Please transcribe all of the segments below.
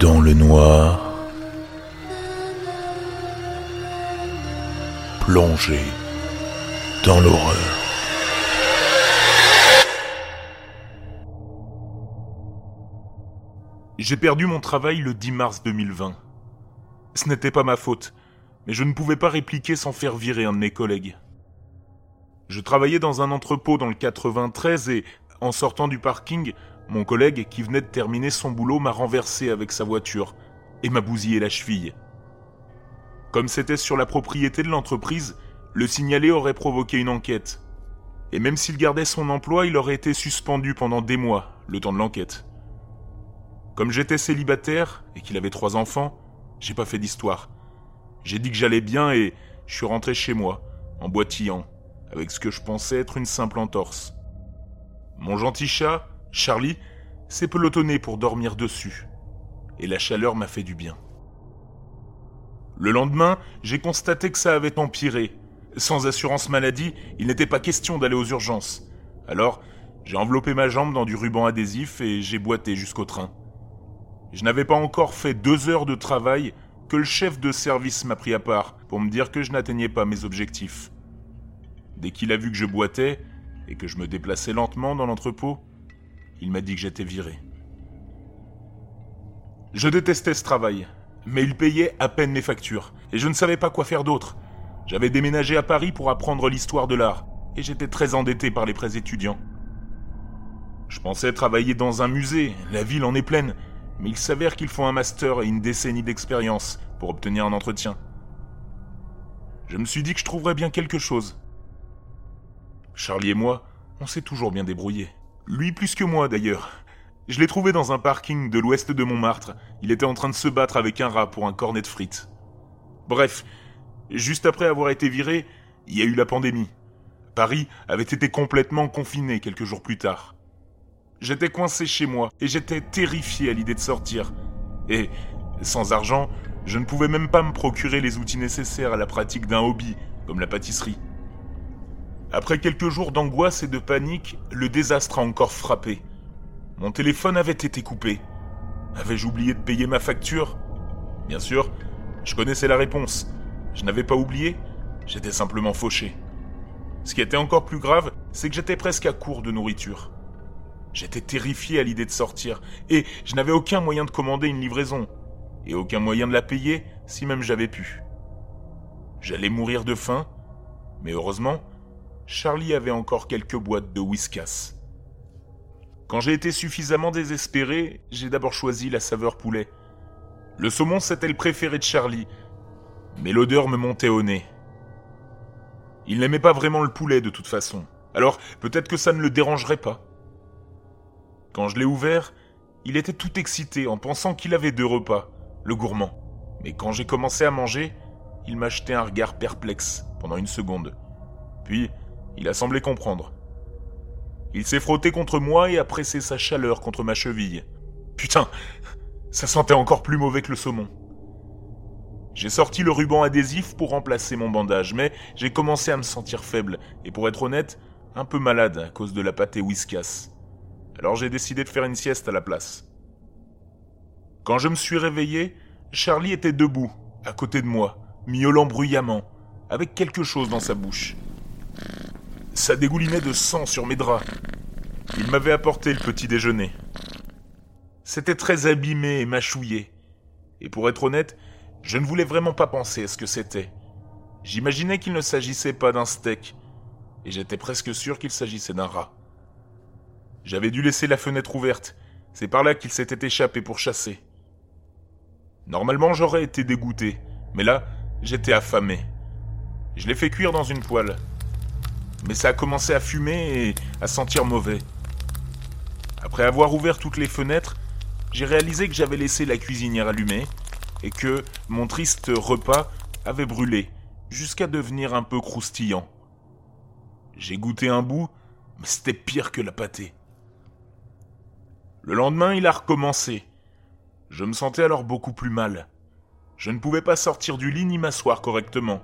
dans le noir, plongé dans l'horreur. J'ai perdu mon travail le 10 mars 2020. Ce n'était pas ma faute, mais je ne pouvais pas répliquer sans faire virer un de mes collègues. Je travaillais dans un entrepôt dans le 93 et, en sortant du parking, mon collègue, qui venait de terminer son boulot, m'a renversé avec sa voiture et m'a bousillé la cheville. Comme c'était sur la propriété de l'entreprise, le signalé aurait provoqué une enquête. Et même s'il gardait son emploi, il aurait été suspendu pendant des mois, le temps de l'enquête. Comme j'étais célibataire et qu'il avait trois enfants, j'ai pas fait d'histoire. J'ai dit que j'allais bien et je suis rentré chez moi, en boitillant, avec ce que je pensais être une simple entorse. Mon gentil chat, Charlie s'est pelotonné pour dormir dessus, et la chaleur m'a fait du bien. Le lendemain, j'ai constaté que ça avait empiré. Sans assurance maladie, il n'était pas question d'aller aux urgences. Alors, j'ai enveloppé ma jambe dans du ruban adhésif et j'ai boité jusqu'au train. Je n'avais pas encore fait deux heures de travail que le chef de service m'a pris à part pour me dire que je n'atteignais pas mes objectifs. Dès qu'il a vu que je boitais et que je me déplaçais lentement dans l'entrepôt, il m'a dit que j'étais viré. Je détestais ce travail, mais il payait à peine mes factures, et je ne savais pas quoi faire d'autre. J'avais déménagé à Paris pour apprendre l'histoire de l'art, et j'étais très endetté par les prêts étudiants. Je pensais travailler dans un musée, la ville en est pleine, mais il s'avère qu'il faut un master et une décennie d'expérience pour obtenir un entretien. Je me suis dit que je trouverais bien quelque chose. Charlie et moi, on s'est toujours bien débrouillés. Lui plus que moi d'ailleurs. Je l'ai trouvé dans un parking de l'ouest de Montmartre. Il était en train de se battre avec un rat pour un cornet de frites. Bref, juste après avoir été viré, il y a eu la pandémie. Paris avait été complètement confiné quelques jours plus tard. J'étais coincé chez moi et j'étais terrifié à l'idée de sortir. Et, sans argent, je ne pouvais même pas me procurer les outils nécessaires à la pratique d'un hobby, comme la pâtisserie. Après quelques jours d'angoisse et de panique, le désastre a encore frappé. Mon téléphone avait été coupé. Avais-je oublié de payer ma facture? Bien sûr, je connaissais la réponse. Je n'avais pas oublié, j'étais simplement fauché. Ce qui était encore plus grave, c'est que j'étais presque à court de nourriture. J'étais terrifié à l'idée de sortir, et je n'avais aucun moyen de commander une livraison, et aucun moyen de la payer si même j'avais pu. J'allais mourir de faim, mais heureusement, Charlie avait encore quelques boîtes de whiskas. Quand j'ai été suffisamment désespéré, j'ai d'abord choisi la saveur poulet. Le saumon, c'était le préféré de Charlie, mais l'odeur me montait au nez. Il n'aimait pas vraiment le poulet de toute façon, alors peut-être que ça ne le dérangerait pas. Quand je l'ai ouvert, il était tout excité en pensant qu'il avait deux repas, le gourmand. Mais quand j'ai commencé à manger, il m'a jeté un regard perplexe pendant une seconde. Puis, il a semblé comprendre. Il s'est frotté contre moi et a pressé sa chaleur contre ma cheville. Putain, ça sentait encore plus mauvais que le saumon. J'ai sorti le ruban adhésif pour remplacer mon bandage, mais j'ai commencé à me sentir faible, et pour être honnête, un peu malade à cause de la pâté whiskas. Alors j'ai décidé de faire une sieste à la place. Quand je me suis réveillé, Charlie était debout, à côté de moi, miaulant bruyamment, avec quelque chose dans sa bouche. Ça dégoulinait de sang sur mes draps. Il m'avait apporté le petit déjeuner. C'était très abîmé et mâchouillé. Et pour être honnête, je ne voulais vraiment pas penser à ce que c'était. J'imaginais qu'il ne s'agissait pas d'un steak, et j'étais presque sûr qu'il s'agissait d'un rat. J'avais dû laisser la fenêtre ouverte, c'est par là qu'il s'était échappé pour chasser. Normalement j'aurais été dégoûté, mais là, j'étais affamé. Je l'ai fait cuire dans une poêle, mais ça a commencé à fumer et à sentir mauvais. Après avoir ouvert toutes les fenêtres, j'ai réalisé que j'avais laissé la cuisinière allumée et que mon triste repas avait brûlé jusqu'à devenir un peu croustillant. J'ai goûté un bout, mais c'était pire que la pâtée. Le lendemain, il a recommencé. Je me sentais alors beaucoup plus mal. Je ne pouvais pas sortir du lit ni m'asseoir correctement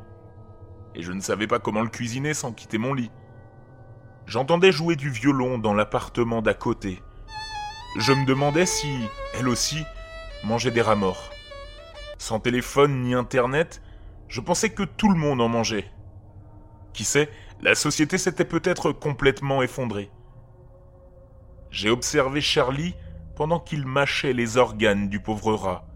et je ne savais pas comment le cuisiner sans quitter mon lit. J'entendais jouer du violon dans l'appartement d'à côté. Je me demandais si, elle aussi, mangeait des rats morts. Sans téléphone ni internet, je pensais que tout le monde en mangeait. Qui sait, la société s'était peut-être complètement effondrée. J'ai observé Charlie pendant qu'il mâchait les organes du pauvre rat,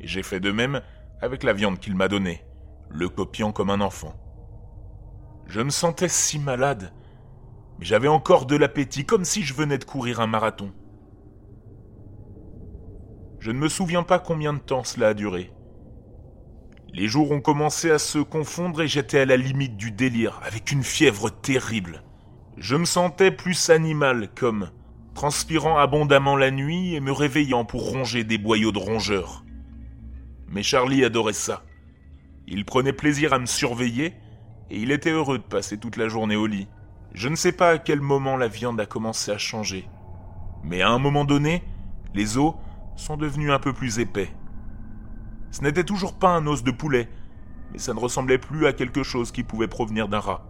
et j'ai fait de même avec la viande qu'il m'a donnée, le copiant comme un enfant. Je me sentais si malade, mais j'avais encore de l'appétit, comme si je venais de courir un marathon. Je ne me souviens pas combien de temps cela a duré. Les jours ont commencé à se confondre et j'étais à la limite du délire, avec une fièvre terrible. Je me sentais plus animal, comme transpirant abondamment la nuit et me réveillant pour ronger des boyaux de rongeurs. Mais Charlie adorait ça. Il prenait plaisir à me surveiller et il était heureux de passer toute la journée au lit. Je ne sais pas à quel moment la viande a commencé à changer, mais à un moment donné, les os sont devenus un peu plus épais. Ce n'était toujours pas un os de poulet, mais ça ne ressemblait plus à quelque chose qui pouvait provenir d'un rat.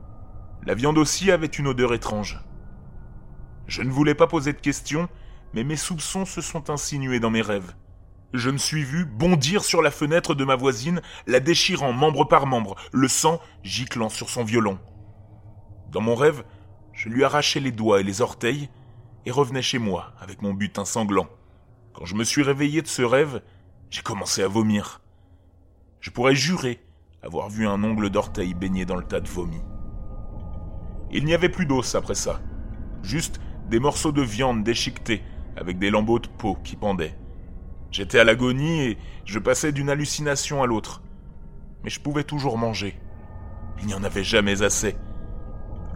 La viande aussi avait une odeur étrange. Je ne voulais pas poser de questions, mais mes soupçons se sont insinués dans mes rêves. Je me suis vu bondir sur la fenêtre de ma voisine, la déchirant membre par membre, le sang giclant sur son violon. Dans mon rêve, je lui arrachais les doigts et les orteils et revenais chez moi avec mon butin sanglant. Quand je me suis réveillé de ce rêve, j'ai commencé à vomir. Je pourrais jurer avoir vu un ongle d'orteil baigné dans le tas de vomi. Il n'y avait plus d'os après ça, juste des morceaux de viande déchiquetés avec des lambeaux de peau qui pendaient. J'étais à l'agonie et je passais d'une hallucination à l'autre. Mais je pouvais toujours manger. Il n'y en avait jamais assez.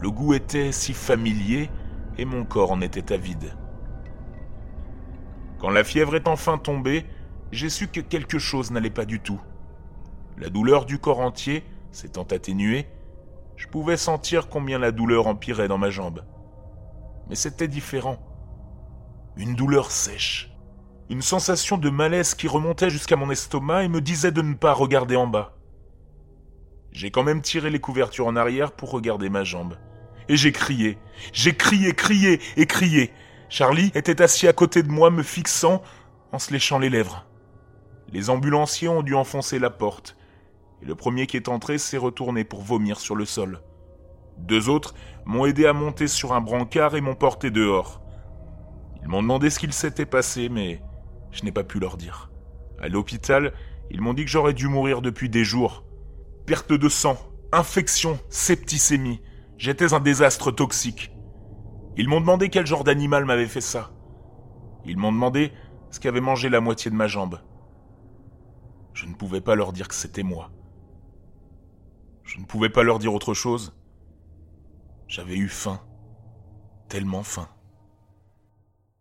Le goût était si familier et mon corps en était avide. Quand la fièvre est enfin tombée, j'ai su que quelque chose n'allait pas du tout. La douleur du corps entier s'étant atténuée, je pouvais sentir combien la douleur empirait dans ma jambe. Mais c'était différent. Une douleur sèche. Une sensation de malaise qui remontait jusqu'à mon estomac et me disait de ne pas regarder en bas. J'ai quand même tiré les couvertures en arrière pour regarder ma jambe. Et j'ai crié. J'ai crié, crié et crié. Charlie était assis à côté de moi me fixant en se léchant les lèvres. Les ambulanciers ont dû enfoncer la porte, et le premier qui est entré s'est retourné pour vomir sur le sol. Deux autres m'ont aidé à monter sur un brancard et m'ont porté dehors. Ils m'ont demandé ce qu'il s'était passé, mais je n'ai pas pu leur dire. À l'hôpital, ils m'ont dit que j'aurais dû mourir depuis des jours. Perte de sang, infection, septicémie. J'étais un désastre toxique. Ils m'ont demandé quel genre d'animal m'avait fait ça. Ils m'ont demandé ce qu'avait mangé la moitié de ma jambe. Je ne pouvais pas leur dire que c'était moi. Je ne pouvais pas leur dire autre chose. J'avais eu faim. Tellement faim.